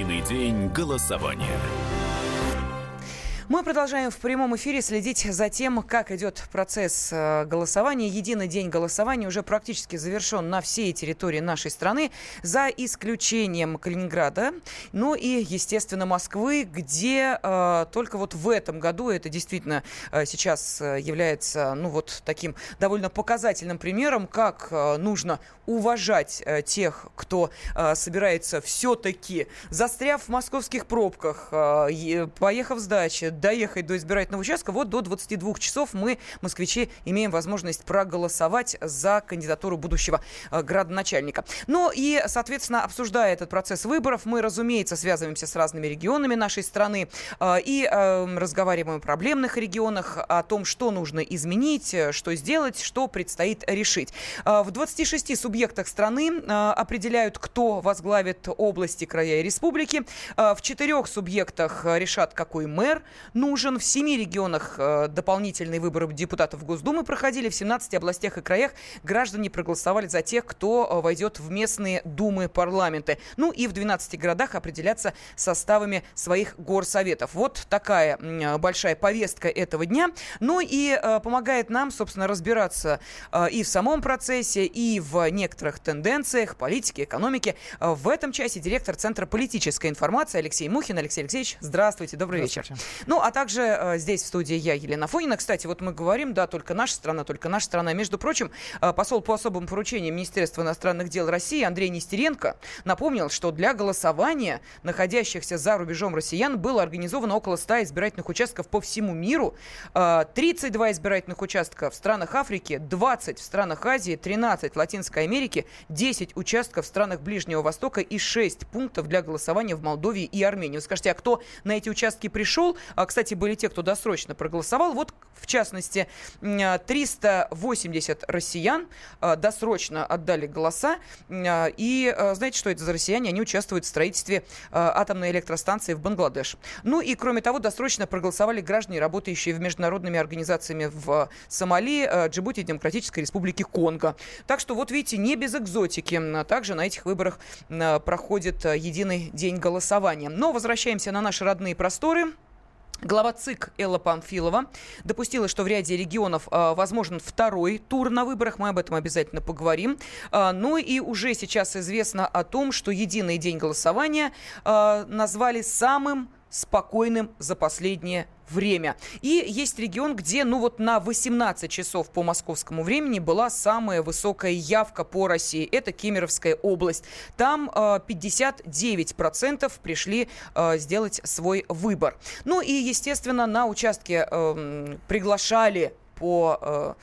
Единый день голосования. Мы продолжаем в прямом эфире следить за тем, как идет процесс э, голосования. Единый день голосования уже практически завершен на всей территории нашей страны, за исключением Калининграда, ну и, естественно, Москвы, где э, только вот в этом году это действительно э, сейчас э, является, ну вот таким довольно показательным примером, как э, нужно уважать э, тех, кто э, собирается все-таки, застряв в московских пробках, э, поехав с дачи, доехать до избирательного участка, вот до 22 часов мы, москвичи, имеем возможность проголосовать за кандидатуру будущего э, градоначальника. Ну и, соответственно, обсуждая этот процесс выборов, мы, разумеется, связываемся с разными регионами нашей страны э, и э, разговариваем о проблемных регионах, о том, что нужно изменить, что сделать, что предстоит решить. В 26 субъектах страны определяют, кто возглавит области, края и республики. В четырех субъектах решат, какой мэр нужен. В семи регионах э, дополнительные выборы депутатов Госдумы проходили. В 17 областях и краях граждане проголосовали за тех, кто э, войдет в местные думы парламенты. Ну и в 12 городах определяться составами своих горсоветов. Вот такая большая повестка этого дня. Ну и э, помогает нам, собственно, разбираться и в самом процессе, и в некоторых тенденциях политики, экономики. В этом часе директор Центра политической информации Алексей Мухин. Алексей Алексеевич, здравствуйте, добрый вечер. Ну, а также э, здесь в студии я, Елена Фонина. Кстати, вот мы говорим, да, только наша страна, только наша страна. Между прочим, э, посол по особым поручениям Министерства иностранных дел России Андрей Нестеренко напомнил, что для голосования находящихся за рубежом россиян было организовано около 100 избирательных участков по всему миру. Э, 32 избирательных участка в странах Африки, 20 в странах Азии, 13 в Латинской Америке, 10 участков в странах Ближнего Востока и 6 пунктов для голосования в Молдове и Армении. Вы скажете, а кто на эти участки пришел? А, кстати, были те, кто досрочно проголосовал. Вот, в частности, 380 россиян а, досрочно отдали голоса. А, и знаете, что это за россияне? Они участвуют в строительстве атомной электростанции в Бангладеш. Ну и, кроме того, досрочно проголосовали граждане, работающие в международными организациями в Сомали, Джибути, Демократической Республике Конго. Так что, вот видите, не без экзотики. Также на этих выборах проходит единый день голосования. Но возвращаемся на наши родные просторы. Глава ЦИК Элла Памфилова допустила, что в ряде регионов э, возможен второй тур на выборах. Мы об этом обязательно поговорим. Э, ну и уже сейчас известно о том, что единый день голосования э, назвали самым спокойным за последнее время. И есть регион, где, ну вот на 18 часов по московскому времени была самая высокая явка по России. Это Кемеровская область. Там э, 59% пришли э, сделать свой выбор. Ну и, естественно, на участке э, приглашали по э,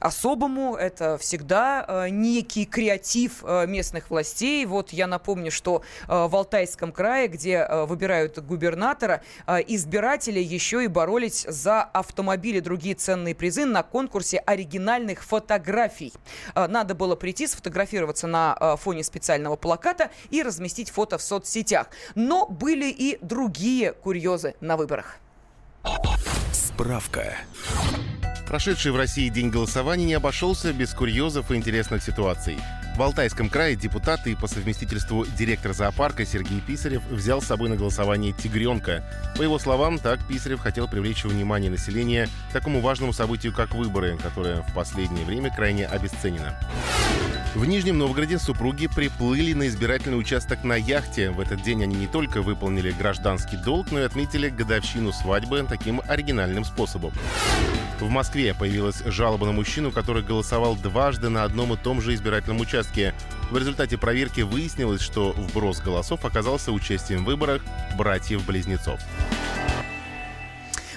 особому. Это всегда э, некий креатив э, местных властей. Вот я напомню, что э, в Алтайском крае, где выбирают губернатора, избиратели еще и боролись за автомобили, другие ценные призы на конкурсе оригинальных фотографий. Надо было прийти, сфотографироваться на фоне специального плаката и разместить фото в соцсетях. Но были и другие курьезы на выборах. Справка. Прошедший в России день голосования не обошелся без курьезов и интересных ситуаций. В Алтайском крае депутат и по совместительству директор зоопарка Сергей Писарев взял с собой на голосование тигренка. По его словам, так Писарев хотел привлечь внимание населения к такому важному событию, как выборы, которое в последнее время крайне обесценено. В Нижнем Новгороде супруги приплыли на избирательный участок на яхте. В этот день они не только выполнили гражданский долг, но и отметили годовщину свадьбы таким оригинальным способом. В Москве появилась жалоба на мужчину, который голосовал дважды на одном и том же избирательном участке. В результате проверки выяснилось, что вброс голосов оказался участием в выборах братьев-близнецов.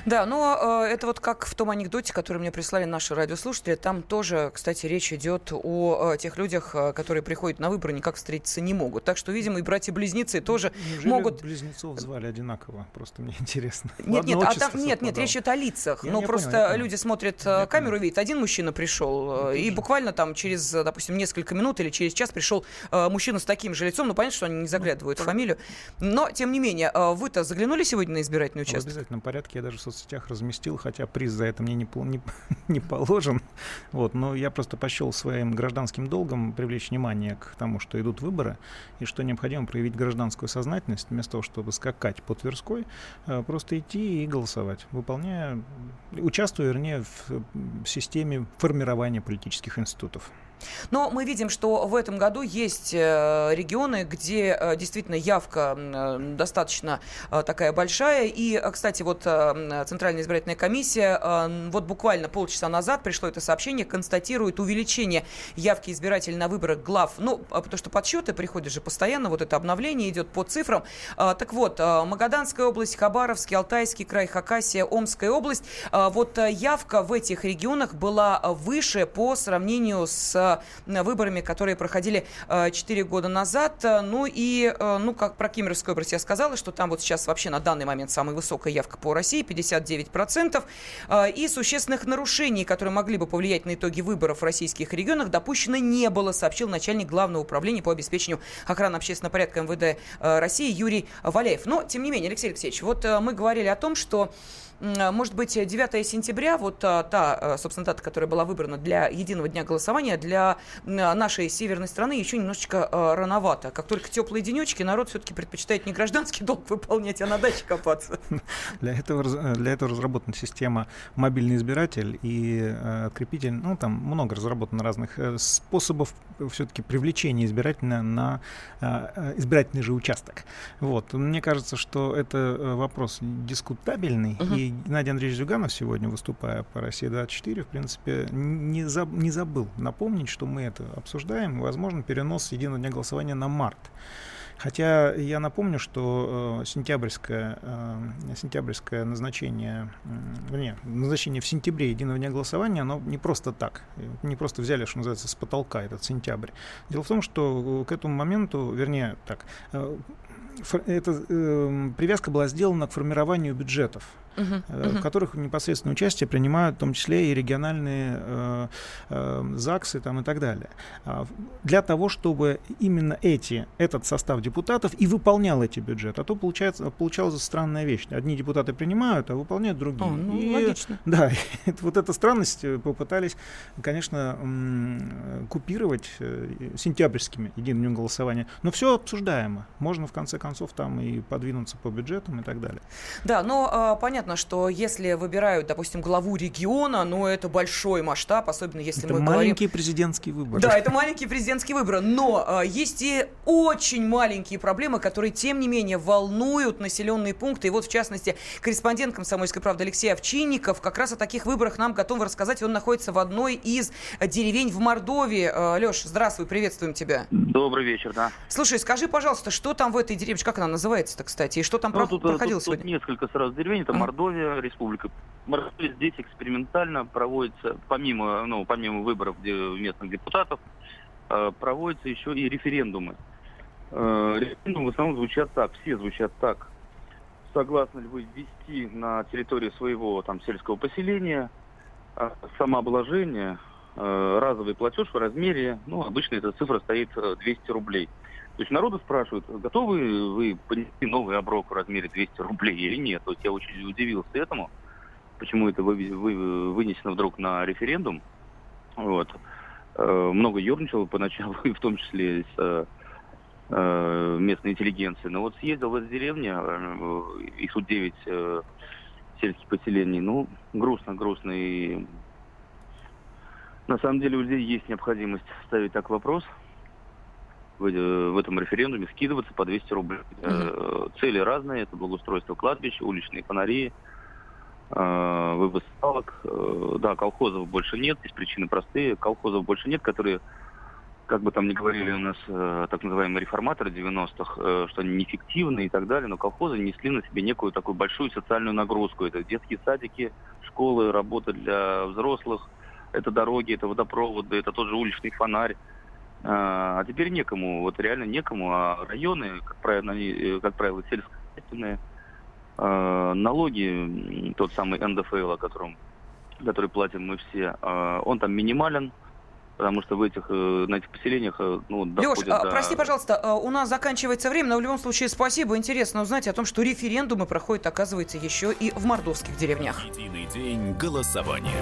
Да, но э, это вот как в том анекдоте, который мне прислали наши радиослушатели. Там тоже, кстати, речь идет о э, тех людях, э, которые приходят на выборы, никак встретиться не могут. Так что, видимо, и братья-близнецы тоже Неужели могут... близнецов звали одинаково? Просто мне интересно. Нет, нет, а там, нет, нет, речь идет о лицах. Я, но просто понял, люди смотрят я камеру, понял. видят, один мужчина пришел, ну, и буквально там через, допустим, несколько минут или через час пришел мужчина с таким же лицом. Ну, понятно, что они не заглядывают ну, в фамилию. Но, тем не менее, вы-то заглянули сегодня на избирательный участок? В обязательном порядке. Я даже в соцсетях разместил, хотя приз за это мне не, не, не положен. Вот, но я просто пощел своим гражданским долгом привлечь внимание к тому, что идут выборы, и что необходимо проявить гражданскую сознательность, вместо того, чтобы скакать по Тверской, э, просто идти и голосовать, выполняя, участвуя, вернее, в системе формирования политических институтов. Но мы видим, что в этом году есть э, регионы, где э, действительно явка э, достаточно такая большая. И, кстати, вот Центральная избирательная комиссия вот буквально полчаса назад пришло это сообщение, констатирует увеличение явки избирателей на выборах глав. Ну, потому что подсчеты приходят же постоянно, вот это обновление идет по цифрам. Так вот, Магаданская область, Хабаровский, Алтайский край, Хакасия, Омская область. Вот явка в этих регионах была выше по сравнению с выборами, которые проходили 4 э, года назад. Ну и, э, ну, как про Кемеровскую область я сказала, что там вот сейчас вообще на данный момент самая высокая явка по России, 59%. Э, и существенных нарушений, которые могли бы повлиять на итоги выборов в российских регионах, допущено не было, сообщил начальник Главного управления по обеспечению охраны общественного порядка МВД России Юрий Валяев. Но, тем не менее, Алексей Алексеевич, вот мы говорили о том, что может быть, 9 сентября, вот а, та, собственно, дата, которая была выбрана для единого дня голосования, для нашей северной страны еще немножечко рановато. Как только теплые денечки, народ все-таки предпочитает не гражданский долг выполнять, а на даче копаться. Для этого, для этого разработана система мобильный избиратель и э, открепитель. Ну, там много разработано разных э, способов все-таки привлечения избирателя на э, избирательный же участок. Вот. Мне кажется, что это вопрос дискутабельный, uh-huh. и Геннадий Андреевич Зюганов сегодня, выступая по России-24, в принципе, не, заб, не забыл напомнить, что мы это обсуждаем, и, возможно, перенос единого дня голосования на март. Хотя я напомню, что э, сентябрьское, э, сентябрьское назначение, э, не, назначение в сентябре единого дня голосования, оно не просто так, не просто взяли, что называется, с потолка этот сентябрь. Дело в том, что к этому моменту, вернее, так, э, эта э, привязка была сделана к формированию бюджетов uh-huh, uh-huh. в которых непосредственно участие принимают в том числе и региональные э, э, ЗАГСы там, и так далее. А, для того, чтобы именно эти, этот состав депутатов и выполнял эти бюджеты. А то получается, получалась странная вещь. Одни депутаты принимают, а выполняют другие. О, ну, и, логично. Да, вот эта странность э, попытались, конечно, купировать э, сентябрьскими единым днем голосования. Но все обсуждаемо. Можно, в конце концов, там и подвинуться по бюджетам и так далее. Да, но а, понятно, понятно, что если выбирают, допустим, главу региона, ну, это большой масштаб, особенно если это мы маленький говорим... президентский выбор. Да, это маленький президентский выбор. Но э, есть и очень маленькие проблемы, которые, тем не менее, волнуют населенные пункты. И вот, в частности, корреспондент «Комсомольской правды» Алексей Овчинников как раз о таких выборах нам готов рассказать. Он находится в одной из деревень в Мордовии. Э, Леш, здравствуй, приветствуем тебя. Добрый вечер, да. Слушай, скажи, пожалуйста, что там в этой деревне, как она называется-то, кстати, и что там ну, про- тут, проходило тут, сегодня? Тут несколько сразу деревень, это Мордовия, Республика. Мордовия здесь экспериментально проводится, помимо, ну, помимо выборов местных депутатов, э, проводятся еще и референдумы. Э, референдумы в основном звучат так, все звучат так. Согласны ли вы ввести на территории своего там сельского поселения э, самообложение, разовый платеж в размере, ну, обычно эта цифра стоит 200 рублей. То есть народу спрашивают, готовы вы понести новый оброк в размере 200 рублей или нет. То есть я очень удивился этому, почему это вы, вы, вынесено вдруг на референдум. Вот. Э, много ерничал поначалу, и в том числе с э, местной интеллигенции. Но вот съездил в эту деревню, э, их тут 9 э, сельских поселений. Ну, грустно, грустно. И на самом деле у людей есть необходимость ставить так вопрос – в, в этом референдуме скидываться по 200 рублей. Угу. Цели разные, это благоустройство кладбищ, уличные фонари, э, вывоз сталок. Э, да, колхозов больше нет, здесь причины простые. Колхозов больше нет, которые, как бы там ни говорили у нас так называемые реформаторы 90-х, что они неэффективны и так далее, но колхозы несли на себе некую такую большую социальную нагрузку. Это детские садики, школы, работа для взрослых, это дороги, это водопроводы, это тот же уличный фонарь. А, а теперь некому, вот реально некому, а районы, как правило, они, э, как правило, сельскохозяйственные, а, налоги, тот самый НДФЛ, о котором, который платим мы все, а, он там минимален, потому что в этих, э, на этих поселениях э, ну, Леш, до... прости, пожалуйста, у нас заканчивается время, но в любом случае спасибо. Интересно узнать о том, что референдумы проходят, оказывается, еще и в мордовских деревнях. Единый день голосования.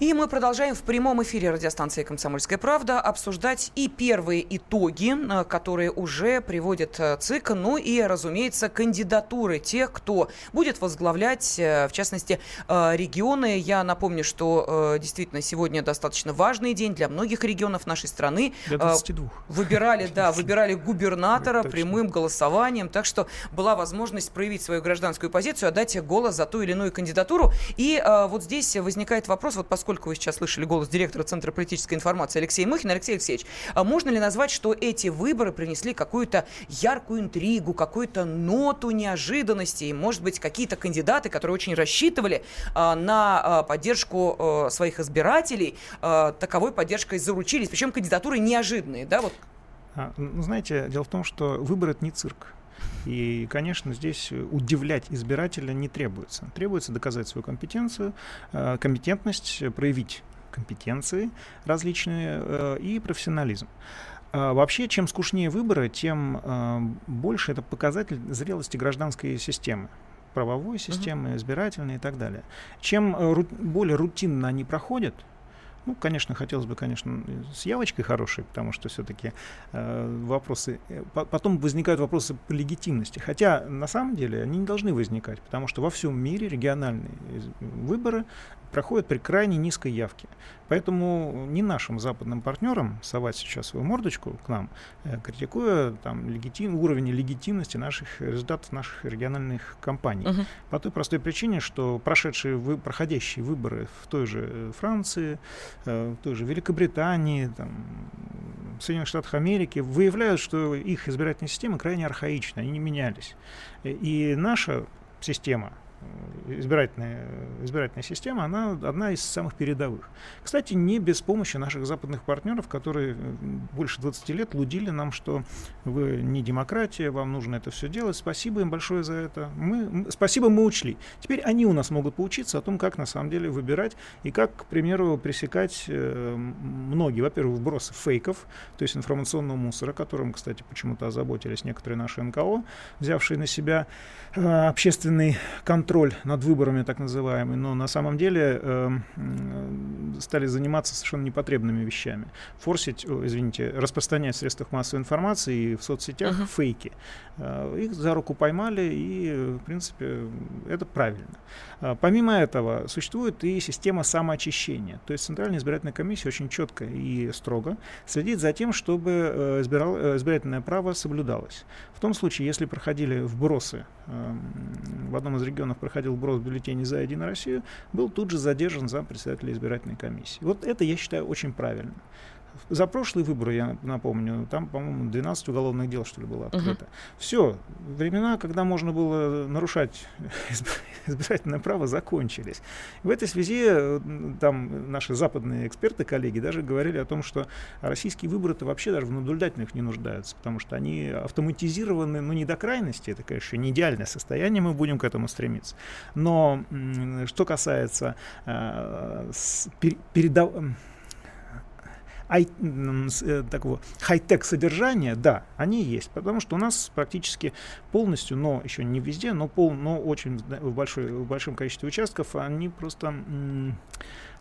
И мы продолжаем в прямом эфире радиостанции «Комсомольская правда» обсуждать и первые итоги, э, которые уже приводит э, ЦИК, ну и, разумеется, кандидатуры тех, кто будет возглавлять, э, в частности, регионы. Я напомню, что действительно сегодня достаточно важный день для многих регионов нашей страны. Для 22. Выбирали, да, выбирали губернатора прямым голосованием, так что была возможность проявить свою гражданскую позицию, отдать голос за ту или иную кандидатуру. И вот здесь возникает вопрос, вот поскольку поскольку вы сейчас слышали голос директора Центра политической информации Алексея Мухина. Алексей Алексеевич, а можно ли назвать, что эти выборы принесли какую-то яркую интригу, какую-то ноту неожиданности? И, может быть, какие-то кандидаты, которые очень рассчитывали а, на а, поддержку а, своих избирателей, а, таковой поддержкой заручились. Причем кандидатуры неожиданные, да? Вот. А, ну, знаете, дело в том, что выбор — это не цирк. И, конечно, здесь удивлять избирателя не требуется. Требуется доказать свою компетенцию, э, компетентность, проявить компетенции различные э, и профессионализм. А вообще, чем скучнее выборы, тем э, больше это показатель зрелости гражданской системы правовой системы, избирательной и так далее. Чем более рутинно они проходят, ну, конечно, хотелось бы, конечно, с явочкой хорошей, потому что все-таки э, вопросы... Э, потом возникают вопросы по легитимности. Хотя, на самом деле, они не должны возникать, потому что во всем мире региональные выборы проходят при крайне низкой явке. Поэтому не нашим западным партнерам совать сейчас свою мордочку к нам, э, критикуя там, легитим, уровень легитимности наших результатов наших региональных кампаний. Uh-huh. По той простой причине, что прошедшие, вы, проходящие выборы в той же э, Франции, э, в той же Великобритании, там, в Соединенных Штатах Америки выявляют, что их избирательные системы крайне архаичны, они не менялись. И наша система избирательная, избирательная система, она одна из самых передовых. Кстати, не без помощи наших западных партнеров, которые больше 20 лет лудили нам, что вы не демократия, вам нужно это все делать. Спасибо им большое за это. Мы, спасибо, мы учли. Теперь они у нас могут поучиться о том, как на самом деле выбирать и как, к примеру, пресекать э, многие, во-первых, вбросы фейков, то есть информационного мусора, которым, кстати, почему-то озаботились некоторые наши НКО, взявшие на себя э, общественный контроль контроль над выборами, так называемый, но на самом деле э, стали заниматься совершенно непотребными вещами. Форсить, о, извините, распространять в средствах массовой информации и в соцсетях uh-huh. фейки. Э, их за руку поймали, и, в принципе, это правильно. Э, помимо этого, существует и система самоочищения. То есть Центральная избирательная комиссия очень четко и строго следит за тем, чтобы э, избирал, э, избирательное право соблюдалось. В том случае, если проходили вбросы э, в одном из регионов проходил вброс бюллетеней за «Единую Россию», был тут же задержан зам председателя избирательной комиссии. Вот это, я считаю, очень правильно. За прошлые выборы, я напомню, там, по-моему, 12 уголовных дел, что ли, было открыто. Uh-huh. Все, времена, когда можно было нарушать избирательное право, закончились. В этой связи э, там наши западные эксперты, коллеги, даже говорили о том, что российские выборы-то вообще даже в наблюдательных не нуждаются, потому что они автоматизированы, ну, не до крайности, это, конечно, не идеальное состояние, мы будем к этому стремиться. Но что касается э, передав э, такого хай-тек содержания, да, они есть, потому что у нас практически полностью, но еще не везде, но, пол, но очень в, большой, в большом количестве участков, они просто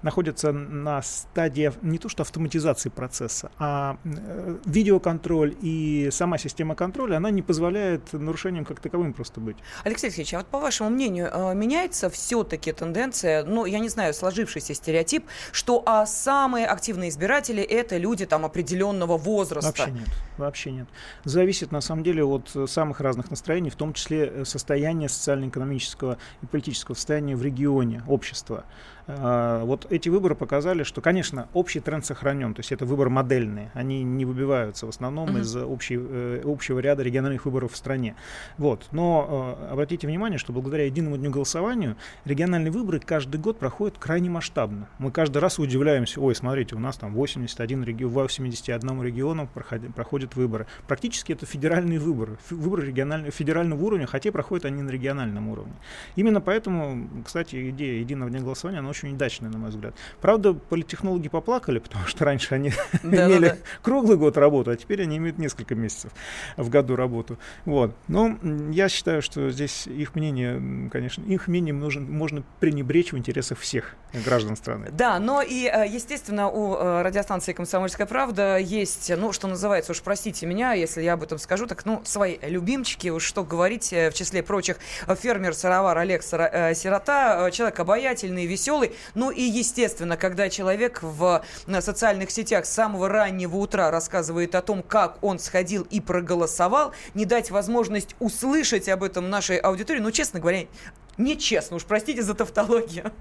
находятся на стадии не то что автоматизации процесса, а э, видеоконтроль и сама система контроля, она не позволяет нарушениям как таковым просто быть. Алексей Алексеевич, а вот по вашему мнению, э, меняется все-таки тенденция, ну, я не знаю, сложившийся стереотип, что а самые активные избиратели – это люди там определенного возраста? Вообще нет, вообще нет. Зависит на самом деле от самых разных настроений, в том числе состояния социально-экономического и политического состояния в регионе, общества. А, вот эти выборы показали, что, конечно, общий тренд сохранен, то есть это выборы модельные, они не выбиваются в основном mm-hmm. из общей, э, общего ряда региональных выборов в стране. Вот. Но э, обратите внимание, что благодаря единому дню голосованию региональные выборы каждый год проходят крайне масштабно. Мы каждый раз удивляемся, ой, смотрите, у нас там 81 регион, 81 региону проходят, проходят выборы. Практически это федеральные выборы, выборы регионального, федерального уровня, хотя проходят они на региональном уровне. Именно поэтому, кстати, идея единого дня голосования, она очень удачная, на мой взгляд. Правда, политтехнологи поплакали, потому что раньше они имели круглый год работы, а теперь они имеют несколько месяцев в году работу. Вот. Но я считаю, что здесь их мнение, конечно, их мнением нужен, можно пренебречь в интересах всех граждан страны. Да, но и, э, естественно, у э, радиостанции «Комсомольская правда» есть, ну, что называется, уж простите меня, если я об этом скажу, так, ну, свои любимчики, уж что говорить, э, в числе прочих, фермер-сыровар Олег Сирота, человек обаятельный, веселый, ну и, естественно, когда человек в социальных сетях с самого раннего утра рассказывает о том, как он сходил и проголосовал, не дать возможность услышать об этом нашей аудитории, ну, честно говоря, нечестно, уж простите за тавтологию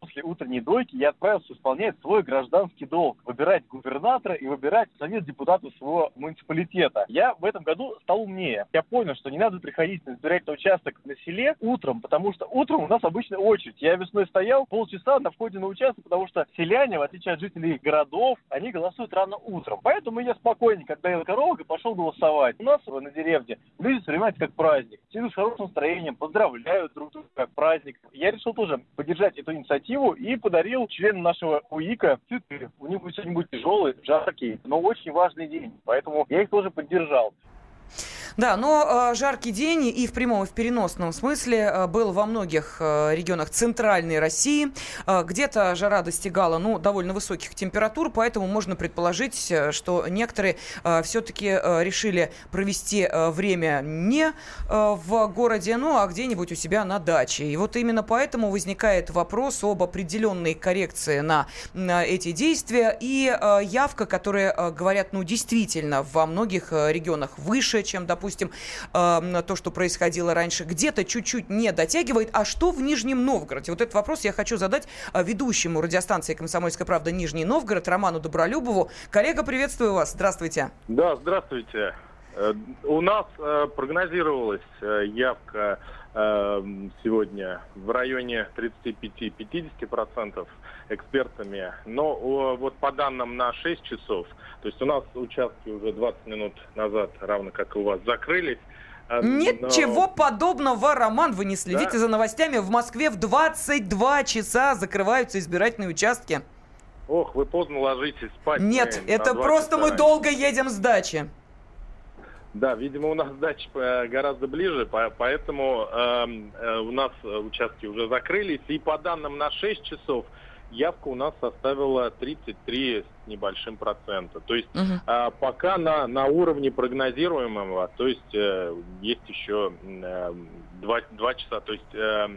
после утренней дойки я отправился исполнять свой гражданский долг, выбирать губернатора и выбирать совет депутатов своего муниципалитета. Я в этом году стал умнее. Я понял, что не надо приходить на избирательный участок на селе утром, потому что утром у нас обычно очередь. Я весной стоял полчаса на входе на участок, потому что селяне, в отличие от жителей городов, они голосуют рано утром. Поэтому я спокойнее, когда я коровок и пошел голосовать. У нас на деревне люди воспринимают как праздник. Все с хорошим настроением, поздравляют друг друга как праздник. Я решил тоже поддержать эту инициативу инициативу и подарил членам нашего УИКа цветы. У них сегодня будет тяжелый, жаркий, но очень важный день. Поэтому я их тоже поддержал. Да, но э, жаркий день и в прямом, и в переносном смысле э, был во многих э, регионах центральной России. Где-то жара достигала, ну, довольно высоких температур, поэтому можно предположить, э, что некоторые все-таки решили провести время не в городе, ну, а где-нибудь у себя на даче. И вот именно поэтому возникает вопрос об определенной коррекции на, на эти действия и явка, которые говорят, ну, действительно, во многих регионах выше, чем, допустим, допустим, э, то, что происходило раньше, где-то чуть-чуть не дотягивает. А что в Нижнем Новгороде? Вот этот вопрос я хочу задать э, ведущему радиостанции «Комсомольская правда» Нижний Новгород Роману Добролюбову. Коллега, приветствую вас. Здравствуйте. Да, здравствуйте. Э, у нас э, прогнозировалась явка сегодня в районе 35-50% экспертами. Но вот по данным на 6 часов, то есть у нас участки уже 20 минут назад, равно как и у вас, закрылись. А, Ничего Но... подобного, Роман, вы не следите да? за новостями. В Москве в 22 часа закрываются избирательные участки. Ох, вы поздно ложитесь спать. Нет, это просто мы раньше. долго едем с дачи. Да, видимо, у нас дача э, гораздо ближе, поэтому эм, э, у нас участки уже закрылись. И по данным на 6 часов явка у нас составила 33 с небольшим процента. То есть угу. а, пока на, на уровне прогнозируемого, то есть э, есть еще э, два, два часа, то есть э,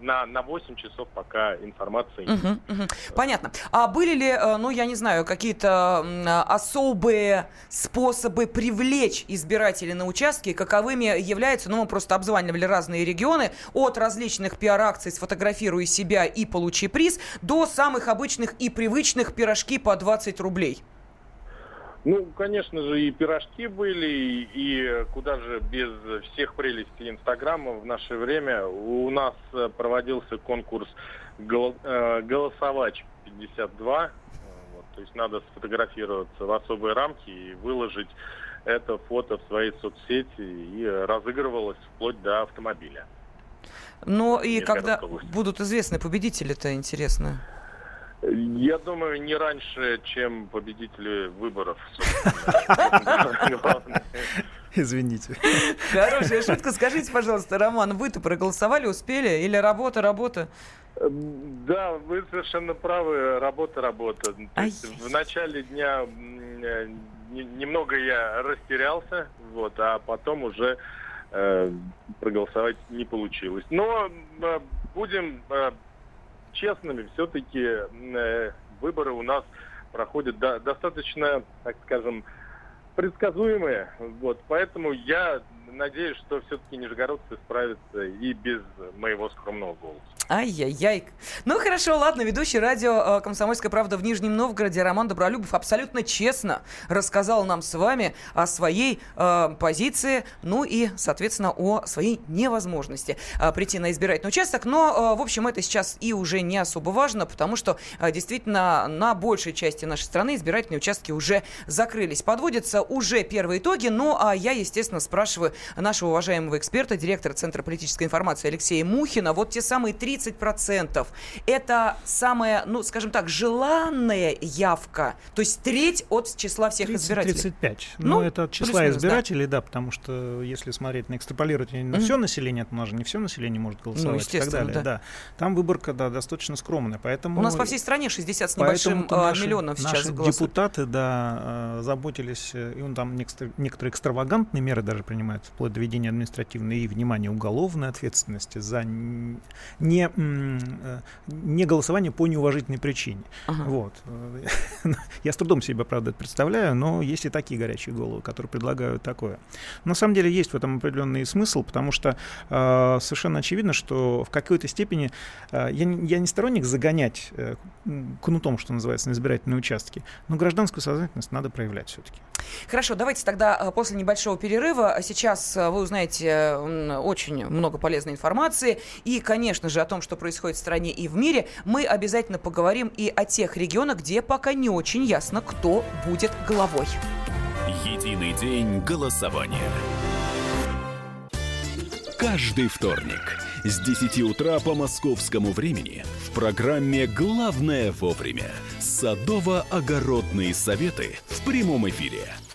на, на 8 часов пока информации. Угу, угу. Понятно. А были ли, э, ну, я не знаю, какие-то особые способы привлечь избирателей на участки, каковыми являются, ну, мы просто обзванивали разные регионы, от различных пиар-акций «Сфотографируй себя и получи приз» до самых обычных и привычных пирожки по 20 рублей? Ну, конечно же, и пирожки были, и куда же без всех прелестей Инстаграма в наше время. У нас э, проводился конкурс э, «Голосовач 52». Вот, то есть надо сфотографироваться в особые рамки и выложить это фото в своей соцсети, и разыгрывалось вплоть до автомобиля. Ну и когда будут известны победители-то, интересно? Я думаю, не раньше, чем победители выборов. Извините. Хорошая шутка. Скажите, пожалуйста, Роман, вы-то проголосовали, успели? Или работа, работа? Да, вы совершенно правы. Работа, работа. в начале дня немного я растерялся, вот, а потом уже э, проголосовать не получилось. Но будем э, честными, все-таки э, выборы у нас проходят да, достаточно, так скажем, предсказуемые. Вот, поэтому я надеюсь, что все-таки нижегородцы справятся и без моего скромного голоса. Ай-яй-яй. Ну хорошо, ладно, ведущий радио э, «Комсомольская правда» в Нижнем Новгороде Роман Добролюбов абсолютно честно рассказал нам с вами о своей э, позиции, ну и, соответственно, о своей невозможности э, прийти на избирательный участок. Но, э, в общем, это сейчас и уже не особо важно, потому что э, действительно на большей части нашей страны избирательные участки уже закрылись. Подводятся уже первые итоги, ну а я, естественно, спрашиваю нашего уважаемого эксперта, директора Центра политической информации Алексея Мухина, вот те самые три 30%. Это самая, ну, скажем так, желанная явка. То есть треть от числа всех 30, избирателей. 35. Ну, ну это от числа избирателей, да. да, потому что если смотреть на экстраполировать на mm-hmm. все население, то у нас же не все население может голосовать ну, и так далее. Да. да. Там выборка, да, достаточно скромная. Поэтому... У нас по всей стране 60 с небольшим а, наши, миллионов сейчас наши голосуют. депутаты, да, а, заботились, э, и он там некоторые экстравагантные меры даже принимают, вплоть до введения административной и, внимания уголовной ответственности за не Э, не, голосование по неуважительной причине. Ага. Вот. Я с трудом себе, правда, это представляю, но есть и такие горячие головы, которые предлагают такое. На самом деле есть в этом определенный смысл, потому что э, совершенно очевидно, что в какой-то степени э, я, я не сторонник загонять э, кнутом, что называется, на избирательные участки, но гражданскую сознательность надо проявлять все-таки. Хорошо, давайте тогда э, после небольшого перерыва. Сейчас вы узнаете очень много полезной информации и, конечно же, о том, что происходит в стране и в мире, мы обязательно поговорим и о тех регионах, где пока не очень ясно, кто будет главой. Единый день голосования. Каждый вторник с 10 утра по московскому времени в программе «Главное вовремя» садово-огородные советы в прямом эфире –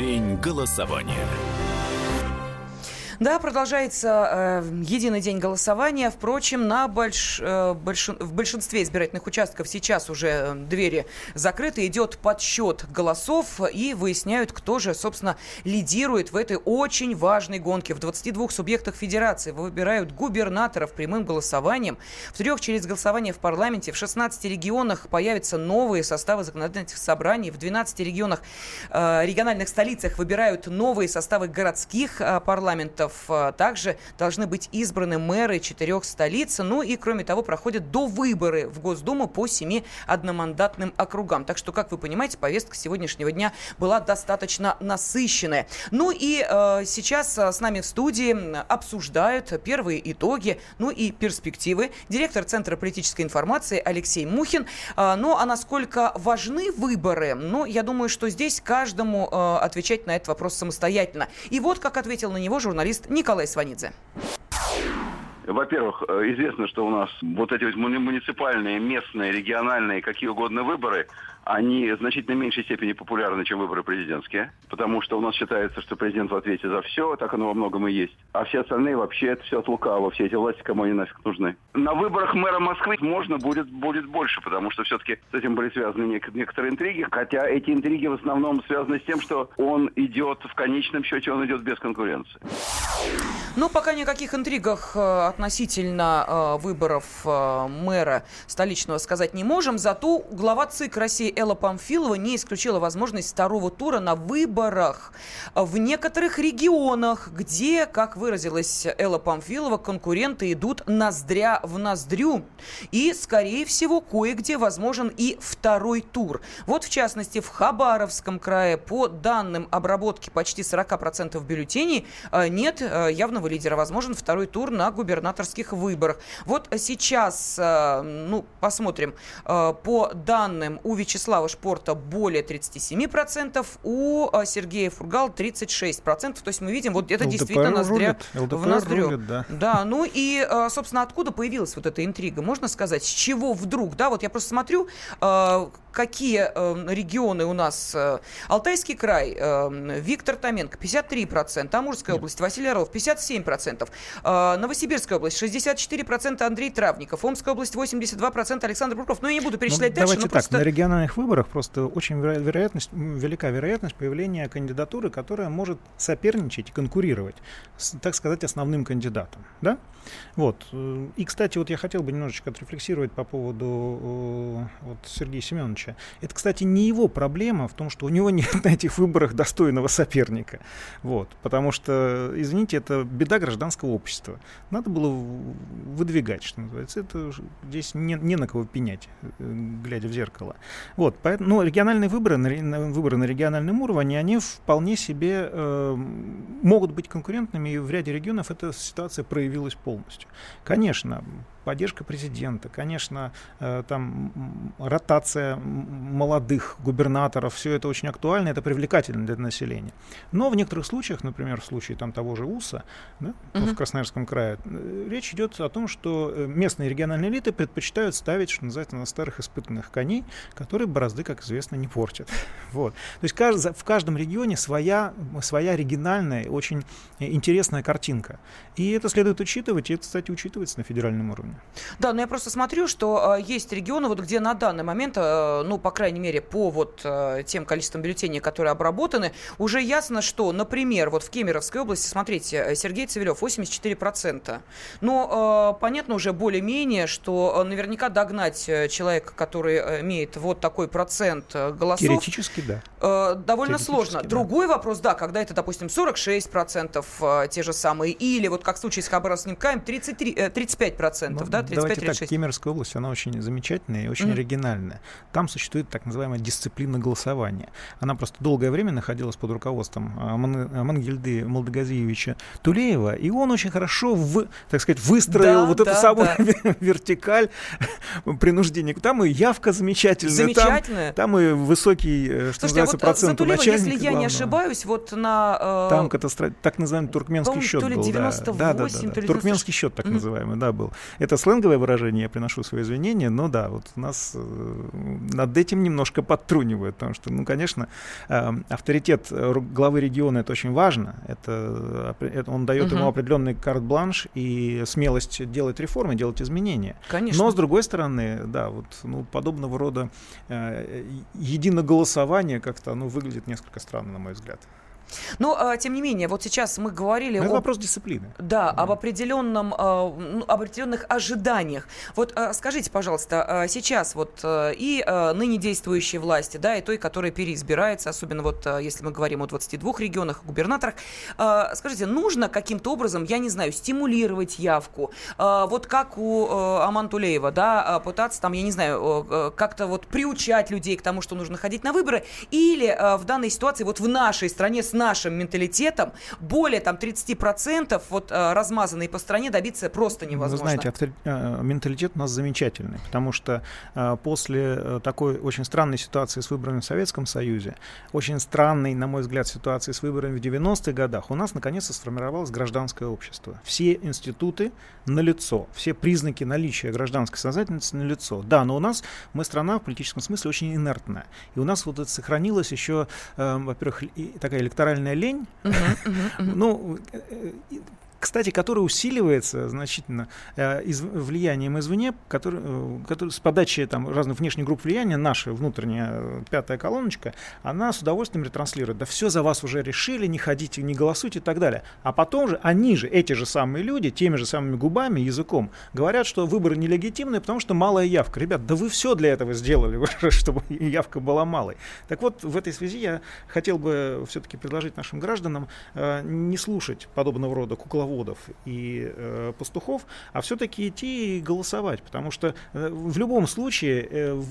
День голосования. Да, продолжается э, единый день голосования. Впрочем, на больш, э, большин, в большинстве избирательных участков сейчас уже э, двери закрыты. Идет подсчет голосов и выясняют, кто же, собственно, лидирует в этой очень важной гонке. В 22 субъектах федерации выбирают губернаторов прямым голосованием. В трех через голосование в парламенте. В 16 регионах появятся новые составы законодательных собраний. В 12 регионах, э, региональных столицах выбирают новые составы городских э, парламентов выборов а, также должны быть избраны мэры четырех столиц. Ну и, кроме того, проходят до выборы в Госдуму по семи одномандатным округам. Так что, как вы понимаете, повестка сегодняшнего дня была достаточно насыщенная. Ну и э, сейчас а, с нами в студии обсуждают первые итоги, ну и перспективы. Директор Центра политической информации Алексей Мухин. Э, ну а насколько важны выборы? Ну, я думаю, что здесь каждому э, отвечать на этот вопрос самостоятельно. И вот как ответил на него журналист журналист Николай Сванидзе. Во-первых, э, известно, что у нас вот эти муниципальные, местные, региональные, какие угодно выборы, они в значительно меньшей степени популярны, чем выборы президентские, потому что у нас считается, что президент в ответе за все, так оно во многом и есть. А все остальные вообще это все от лукавого, все эти власти кому они нафиг нужны. На выборах мэра Москвы можно будет, будет больше, потому что все-таки с этим были связаны нек- некоторые интриги, хотя эти интриги в основном связаны с тем, что он идет, в конечном счете он идет без конкуренции. Ну, пока никаких интригах э, относительно э, выборов э, мэра столичного сказать не можем, зато глава ЦИК России Элла Памфилова не исключила возможность второго тура на выборах в некоторых регионах, где, как выразилась Элла Памфилова, конкуренты идут ноздря в ноздрю. И, скорее всего, кое-где возможен и второй тур. Вот, в частности, в Хабаровском крае, по данным обработки почти 40% бюллетеней, нет явного лидера. Возможен второй тур на губернаторских выборах. Вот сейчас, ну, посмотрим. По данным у Вячеслава Шпорта более 37%, у Сергея Фургал 36%. То есть мы видим, вот это ЛДПР действительно ноздря рулит. в ноздрю. Рулит, да. да, ну и, собственно, откуда появилась вот эта интрига, можно сказать? С чего вдруг? Да, вот я просто смотрю, какие регионы у нас. Алтайский край, Виктор Томенко, 53%, Амурская Нет. область, Василий Орлов, 57%, Новосибирская область, 64%, Андрей Травников, Омская область, 82%, Александр Бурков. Ну, я не буду перечислять ну, дальше. Давайте так, просто... на региональных выборах просто очень вероятность, велика вероятность появления кандидатуры, которая может соперничать и конкурировать с, так сказать, основным кандидатом. Да? Вот. И, кстати, вот я хотел бы немножечко отрефлексировать по поводу э, вот, Сергея Семеновича. Это, кстати, не его проблема в том, что у него нет на этих выборах достойного соперника. Вот. Потому что, извините, это беда гражданского общества. Надо было выдвигать, что называется. Это здесь не, не на кого пенять, э, глядя в зеркало. Вот. Поэтому, ну, региональные выборы, на, выборы на региональном уровне, они вполне себе э, могут быть конкурентными, и в ряде регионов эта ситуация проявилась полностью. Конечно, поддержка президента, конечно, э, там ротация молодых губернаторов, все это очень актуально, это привлекательно для населения. Но в некоторых случаях, например, в случае там того же УСа да, uh-huh. в Красноярском крае, э, речь идет о том, что э, местные региональные элиты предпочитают ставить, что называется, на старых испытанных коней, которые борозды, как известно, не портят. Вот. То есть кажд, в каждом регионе своя, своя оригинальная, очень интересная картинка. И это следует учитывать, и это, кстати, учитывается на федеральном уровне. Да, но я просто смотрю, что э, есть регионы, вот где на данный момент, э, ну, по крайней мере, по вот э, тем количествам бюллетеней, которые обработаны, уже ясно, что, например, вот в Кемеровской области, смотрите, Сергей Цивилев 84%. Но э, понятно уже более-менее, что наверняка догнать человека, который имеет вот такой процент голосов... Теоретически, да. Э, довольно сложно. Да. Другой вопрос, да, когда это, допустим, 46% э, те же самые, или вот как в случае с Хабаровским краем 33, э, 35%, ну, да, 35-36%. Давайте так, Кемеровская область, она очень замечательная и очень mm-hmm. оригинальная. Там существует так называемая дисциплина голосования. Она просто долгое время находилась под руководством э, Мангельды Молдогазиевича Тулеева, и он очень хорошо, в, так сказать, выстроил да, вот да, эту самую да. вертикаль принуждения. Там и явка замечательная, замечательная. Там, там и высокий, э, что Слушайте, называется, вот процент Затулева, если я главного. не ошибаюсь, вот на... Э, там катастро... так называемый туркменский счет то ли 98, был. Да, да, да, да, да. То ли туркменский счет так mm-hmm. называемый, да, был. Это сленговое выражение, я приношу свои извинения, но да, вот у нас э, над этим немножко подтрунивают, потому что, ну, конечно, э, авторитет главы региона это очень важно, это, это он дает mm-hmm. ему определенный карт-бланш и смелость делать реформы, делать изменения. Конечно. Но, с другой стороны, да, вот ну, подобного рода э, единоголосование как-то оно выглядит несколько странно, на мой взгляд. Но, а, тем не менее, вот сейчас мы говорили... Это об... вопрос дисциплины. Да, да. об, определенном, а, ну, об определенных ожиданиях. Вот а, скажите, пожалуйста, сейчас вот и ныне действующие власти, да, и той, которая переизбирается, особенно вот если мы говорим о 22 регионах, губернаторах, скажите, нужно каким-то образом, я не знаю, стимулировать явку? Вот как у Аман Тулеева, да, пытаться там, я не знаю, как-то вот приучать людей к тому, что нужно ходить на выборы, или в данной ситуации вот в нашей стране с нашим менталитетом более там 30% вот э, размазанные по стране добиться просто невозможно. Вы знаете, автор... Э, менталитет у нас замечательный, потому что э, после такой очень странной ситуации с выборами в Советском Союзе, очень странной, на мой взгляд, ситуации с выборами в 90-х годах, у нас наконец-то сформировалось гражданское общество. Все институты на лицо, все признаки наличия гражданской сознательности на лицо. Да, но у нас мы страна в политическом смысле очень инертная. И у нас вот это сохранилось еще, э, во-первых, такая электоральная моральная лень. Ну, э, кстати, который усиливается значительно э, из, влиянием извне, который, э, который с подачи там, разных внешних групп влияния, наша внутренняя э, пятая колоночка, она с удовольствием ретранслирует. Да все за вас уже решили, не ходите, не голосуйте и так далее. А потом же они же, эти же самые люди, теми же самыми губами, языком, говорят, что выборы нелегитимные, потому что малая явка. Ребят, да вы все для этого сделали, чтобы явка была малой. Так вот, в этой связи я хотел бы все-таки предложить нашим гражданам э, не слушать подобного рода кукловодства садоводов и э, пастухов, а все-таки идти и голосовать, потому что э, в любом случае э,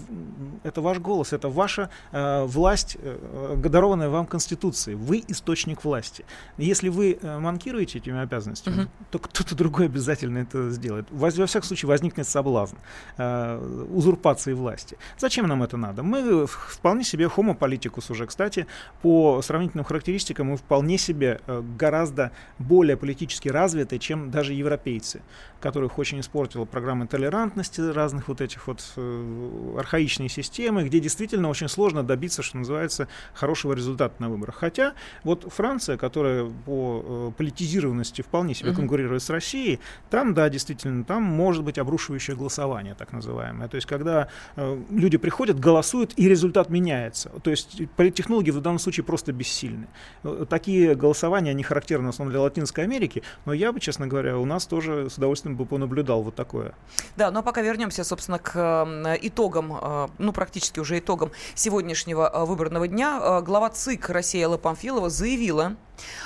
это ваш голос, это ваша э, власть, э, дарованная вам Конституцией. Вы источник власти. Если вы э, манкируете этими обязанностями, угу. то кто-то другой обязательно это сделает. Во, во всяком случае возникнет соблазн э, узурпации власти. Зачем нам это надо? Мы вполне себе homo politicus уже, кстати, по сравнительным характеристикам мы вполне себе э, гораздо более политически развиты, чем даже европейцы, которых очень испортила программа толерантности разных вот этих вот э, архаичной системы, где действительно очень сложно добиться, что называется, хорошего результата на выборах. Хотя вот Франция, которая по э, политизированности вполне себе конкурирует с Россией, там, да, действительно, там может быть обрушивающее голосование, так называемое. То есть, когда э, люди приходят, голосуют, и результат меняется. То есть, политтехнологи в данном случае просто бессильны. Э, такие голосования, они характерны в основном для Латинской Америки, но я бы, честно говоря, у нас тоже с удовольствием бы понаблюдал вот такое. Да, но пока вернемся, собственно, к э, итогам, э, ну, практически уже итогам сегодняшнего э, выборного дня. Глава ЦИК России Алла Памфилова заявила,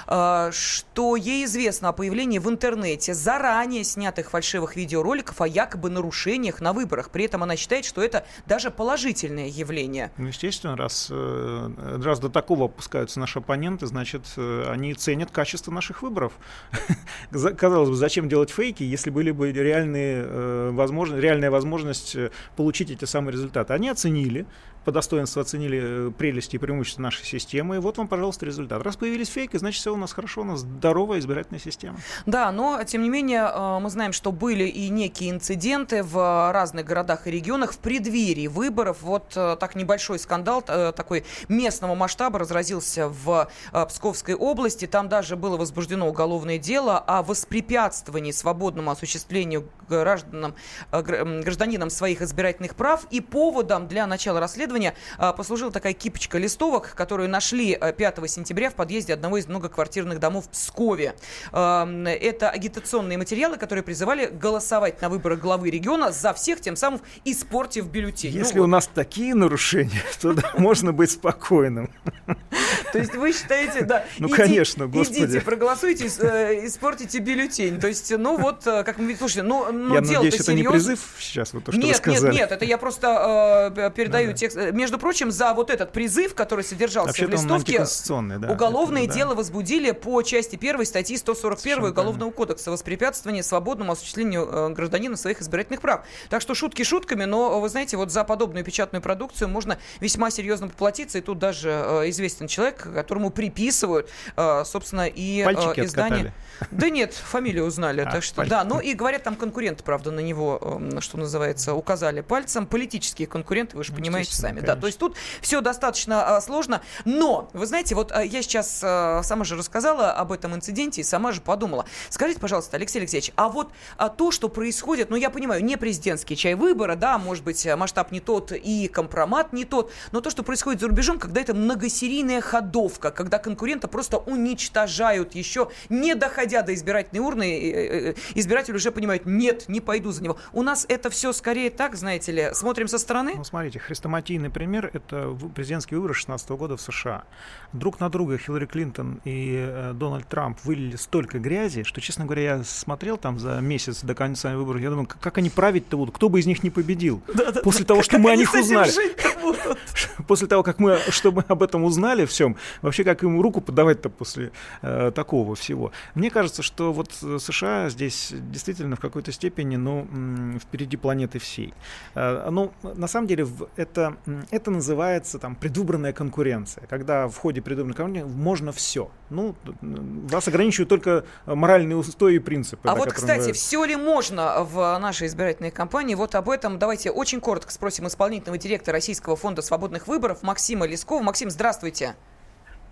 что ей известно о появлении в интернете заранее снятых фальшивых видеороликов о якобы нарушениях на выборах. При этом она считает, что это даже положительное явление. Ну, естественно, раз, раз до такого опускаются наши оппоненты, значит, они ценят качество наших выборов. Казалось бы, зачем делать фейки, если были бы реальные, возможно, реальная возможность получить эти самые результаты. Они оценили, по достоинству оценили прелести и преимущества нашей системы, и вот вам, пожалуйста, результат. Раз появились фейки, значит, все у нас хорошо, у нас здоровая избирательная система. Да, но, тем не менее, э, мы знаем, что были и некие инциденты в разных городах и регионах в преддверии выборов. Вот э, так небольшой скандал э, такой местного масштаба разразился в Псковской области. Там даже было возбуждено уголовное дело о воспрепятствовании свободному осуществлению гражданам, гражданинам своих избирательных прав. И поводом для начала расследования послужила такая кипочка листовок, которую нашли 5 сентября в подъезде одного из многоквартирных домов в Пскове. Это агитационные материалы, которые призывали голосовать на выборах главы региона за всех, тем самым испортив бюллетень. Если ну, у нас такие нарушения, то можно быть спокойным. То есть вы считаете, да, ну, конечно, господи. Идите, проголосуйте, э, испортите бюллетень. То есть, ну вот, э, как мы, слушайте, ну, ну я надеюсь, это не призыв сейчас, вот то, что нет, вы сказали. Нет, нет, это я просто э, передаю да, текст. Между прочим, за вот этот призыв, который содержался в листовке, да, уголовное это, дело да. возбудили по части 1 статьи 141 Совершенно Уголовного правильно. кодекса «Воспрепятствование свободному осуществлению э, гражданина своих избирательных прав». Так что шутки шутками, но, вы знаете, вот за подобную печатную продукцию можно весьма серьезно поплатиться. И тут даже э, известен человек, которому приписывают, э, собственно, и Пальчики издание. Откатали. Да нет, фамилию узнали. А, так что, пальчики. да, ну и говорят, там конкуренты, правда, на него, что называется, указали пальцем. Политические конкуренты, вы же понимаете сами. Конечно. Да, то есть тут все достаточно сложно. Но, вы знаете, вот я сейчас сама же рассказала об этом инциденте и сама же подумала. Скажите, пожалуйста, Алексей Алексеевич, а вот а то, что происходит, ну, я понимаю, не президентский чай выбора, да, может быть, масштаб не тот и компромат не тот, но то, что происходит за рубежом, когда это многосерийная ходовка, когда конкурента просто уничтожают еще, не доходя до избирательной урны, э, э, избиратель уже понимает, нет, не пойду за него. У нас это все скорее так, знаете ли, смотрим со стороны? Ну, смотрите, хрестоматийный пример – это президентский выбор 16 года в США. Друг на друга Хиллари Клинтон и э, Дональд Трамп вылили столько грязи, что, честно говоря, я смотрел там за месяц до конца выборов, я думаю, как они править-то будут, кто бы из них не победил. Да, да, После да, того, что мы о них узнали. После того, как мы, что мы об этом узнали всем, вообще как им руку подавать-то после э, такого всего. Мне кажется, что вот США здесь действительно в какой-то степени, ну, впереди планеты всей. Э, ну, на самом деле, это, это называется там предвыборная конкуренция, когда в ходе предвыборной конкуренции можно все. Ну, вас ограничивают только моральные устои и принципы. А вот, кстати, вы... все ли можно в нашей избирательной кампании? Вот об этом давайте очень коротко спросим исполнительного директора Российского фонда свободных выборов Максима Лескова. Максим, здравствуйте.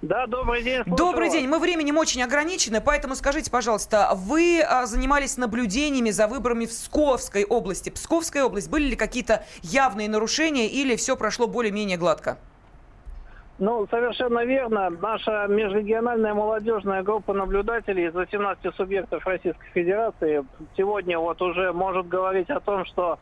Да, добрый день. Слушаю. Добрый день. Мы временем очень ограничены, поэтому скажите, пожалуйста, вы а, занимались наблюдениями за выборами в Псковской области. Псковская область, были ли какие-то явные нарушения или все прошло более-менее гладко? Ну, совершенно верно. Наша межрегиональная молодежная группа наблюдателей из 18 субъектов Российской Федерации сегодня вот уже может говорить о том, что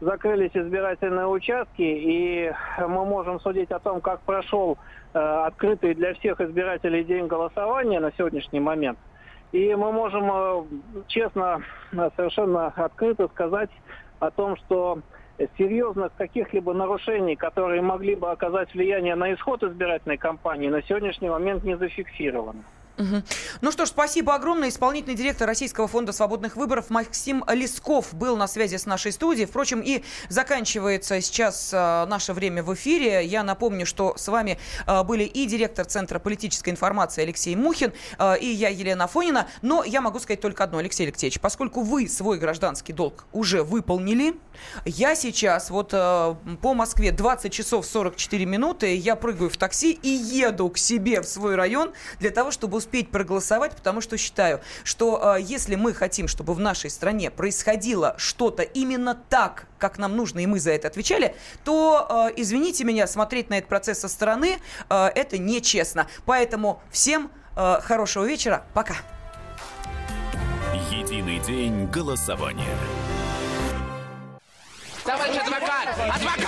закрылись избирательные участки, и мы можем судить о том, как прошел э, открытый для всех избирателей день голосования на сегодняшний момент. И мы можем э, честно, совершенно открыто сказать о том, что серьезных каких-либо нарушений, которые могли бы оказать влияние на исход избирательной кампании, на сегодняшний момент не зафиксировано. Угу. Ну что ж, спасибо огромное. Исполнительный директор Российского фонда свободных выборов Максим Лесков был на связи с нашей студией. Впрочем, и заканчивается сейчас э, наше время в эфире. Я напомню, что с вами э, были и директор Центра политической информации Алексей Мухин, э, и я, Елена Фонина. Но я могу сказать только одно, Алексей Алексеевич. Поскольку вы свой гражданский долг уже выполнили, я сейчас вот э, по Москве 20 часов 44 минуты, я прыгаю в такси и еду к себе в свой район для того, чтобы успеть проголосовать, потому что считаю, что э, если мы хотим, чтобы в нашей стране происходило что-то именно так, как нам нужно, и мы за это отвечали, то, э, извините меня, смотреть на этот процесс со стороны, э, это нечестно. Поэтому всем э, хорошего вечера. Пока. Единый день голосования. Товарищ адвокат! Адвокат!